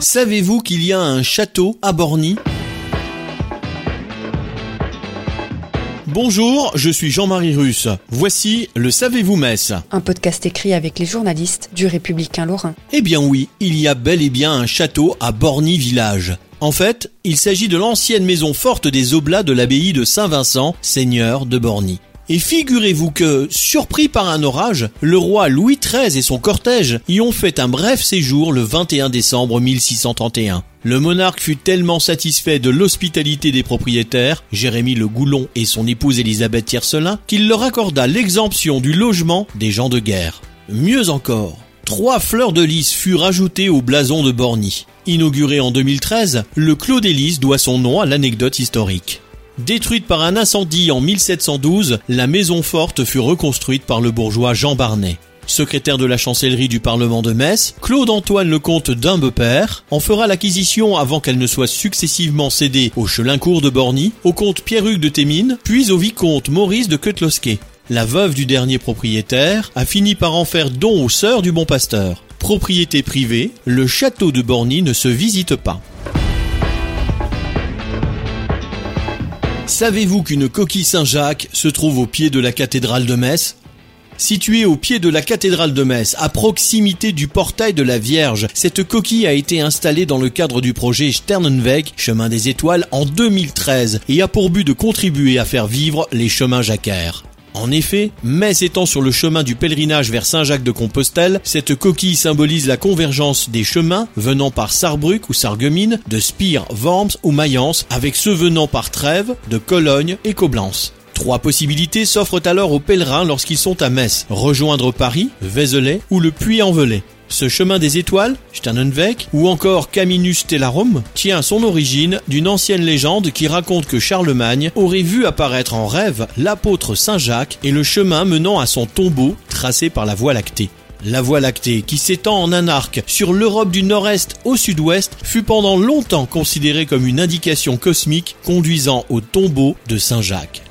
Savez-vous qu'il y a un château à Borny? Bonjour, je suis Jean-Marie Russe. Voici le Savez-vous Metz Un podcast écrit avec les journalistes du Républicain Lorrain. Eh bien oui, il y a bel et bien un château à Borny village. En fait, il s'agit de l'ancienne maison forte des Oblats de l'abbaye de Saint-Vincent, seigneur de Borny. Et figurez-vous que, surpris par un orage, le roi Louis XIII et son cortège y ont fait un bref séjour le 21 décembre 1631. Le monarque fut tellement satisfait de l'hospitalité des propriétaires, Jérémy le Goulon et son épouse Élisabeth Tiercelin, qu'il leur accorda l'exemption du logement des gens de guerre. Mieux encore, trois fleurs de lys furent ajoutées au blason de Borny. Inauguré en 2013, le Clos des Lys doit son nom à l'anecdote historique. Détruite par un incendie en 1712, la maison forte fut reconstruite par le bourgeois Jean Barnet. Secrétaire de la chancellerie du Parlement de Metz, Claude-Antoine Lecomte d'Imbepère en fera l'acquisition avant qu'elle ne soit successivement cédée au Chelincourt de Borny, au comte Pierre-Hugues de Thémines, puis au vicomte Maurice de Quetlosquet. La veuve du dernier propriétaire a fini par en faire don aux sœurs du bon pasteur. Propriété privée, le château de Borny ne se visite pas. Savez-vous qu'une coquille Saint-Jacques se trouve au pied de la cathédrale de Metz? Située au pied de la cathédrale de Metz, à proximité du portail de la Vierge, cette coquille a été installée dans le cadre du projet Sternenweg, chemin des étoiles, en 2013 et a pour but de contribuer à faire vivre les chemins jacquaires. En effet, Metz étant sur le chemin du pèlerinage vers Saint-Jacques de Compostelle, cette coquille symbolise la convergence des chemins venant par Sarrebruck ou Sarreguemines, de Spire, Worms ou Mayence, avec ceux venant par Trèves, de Cologne et Coblence. Trois possibilités s'offrent alors aux pèlerins lorsqu'ils sont à Metz. Rejoindre Paris, Vézelay ou le Puy-en-Velay. Ce chemin des étoiles, Sternenweg, ou encore Caminus Stellarum, tient son origine d'une ancienne légende qui raconte que Charlemagne aurait vu apparaître en rêve l'apôtre Saint Jacques et le chemin menant à son tombeau tracé par la Voie lactée. La Voie lactée, qui s'étend en un arc sur l'Europe du Nord-Est au Sud-Ouest, fut pendant longtemps considérée comme une indication cosmique conduisant au tombeau de Saint Jacques.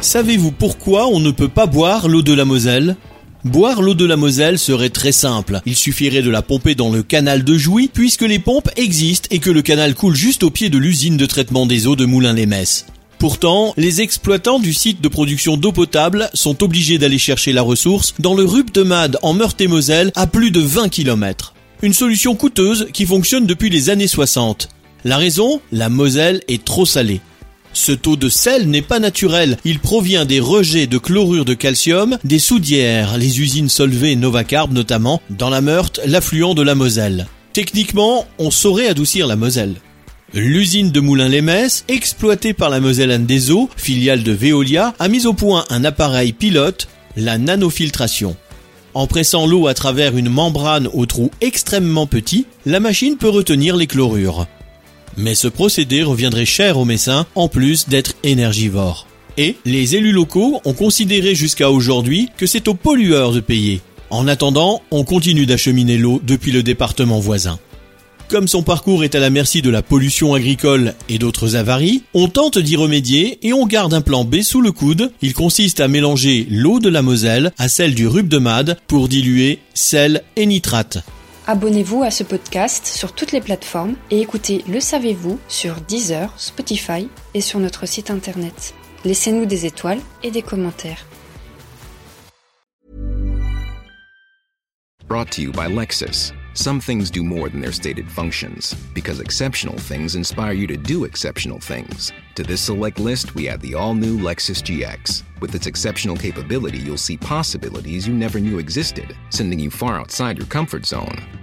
Savez-vous pourquoi on ne peut pas boire l'eau de la Moselle? Boire l'eau de la Moselle serait très simple. Il suffirait de la pomper dans le canal de Jouy, puisque les pompes existent et que le canal coule juste au pied de l'usine de traitement des eaux de Moulins-les-Messes. Pourtant, les exploitants du site de production d'eau potable sont obligés d'aller chercher la ressource dans le Rup de Made en Meurthe-et-Moselle à plus de 20 km. Une solution coûteuse qui fonctionne depuis les années 60. La raison? La Moselle est trop salée. Ce taux de sel n'est pas naturel, il provient des rejets de chlorure de calcium des soudières, les usines Solvay et Novacarb notamment, dans la Meurthe, l'affluent de la Moselle. Techniquement, on saurait adoucir la Moselle. L'usine de Moulins-les-Messes, exploitée par la Moselle des Eaux, filiale de Veolia, a mis au point un appareil pilote, la nanofiltration. En pressant l'eau à travers une membrane au trou extrêmement petit, la machine peut retenir les chlorures. Mais ce procédé reviendrait cher aux Messins, en plus d'être énergivore. Et les élus locaux ont considéré jusqu'à aujourd'hui que c'est aux pollueurs de payer. En attendant, on continue d'acheminer l'eau depuis le département voisin. Comme son parcours est à la merci de la pollution agricole et d'autres avaries, on tente d'y remédier et on garde un plan B sous le coude. Il consiste à mélanger l'eau de la Moselle à celle du Rup de Made pour diluer sel et nitrate. Abonnez-vous à ce podcast sur toutes les plateformes et écoutez Le Savez-vous sur Deezer, Spotify et sur notre site internet. Laissez-nous des étoiles et des commentaires. Brought to you by Lexus. Some things do more than their stated functions, because exceptional things inspire you to do exceptional things. To this select list, we add the all new Lexus GX. With its exceptional capability, you'll see possibilities you never knew existed, sending you far outside your comfort zone.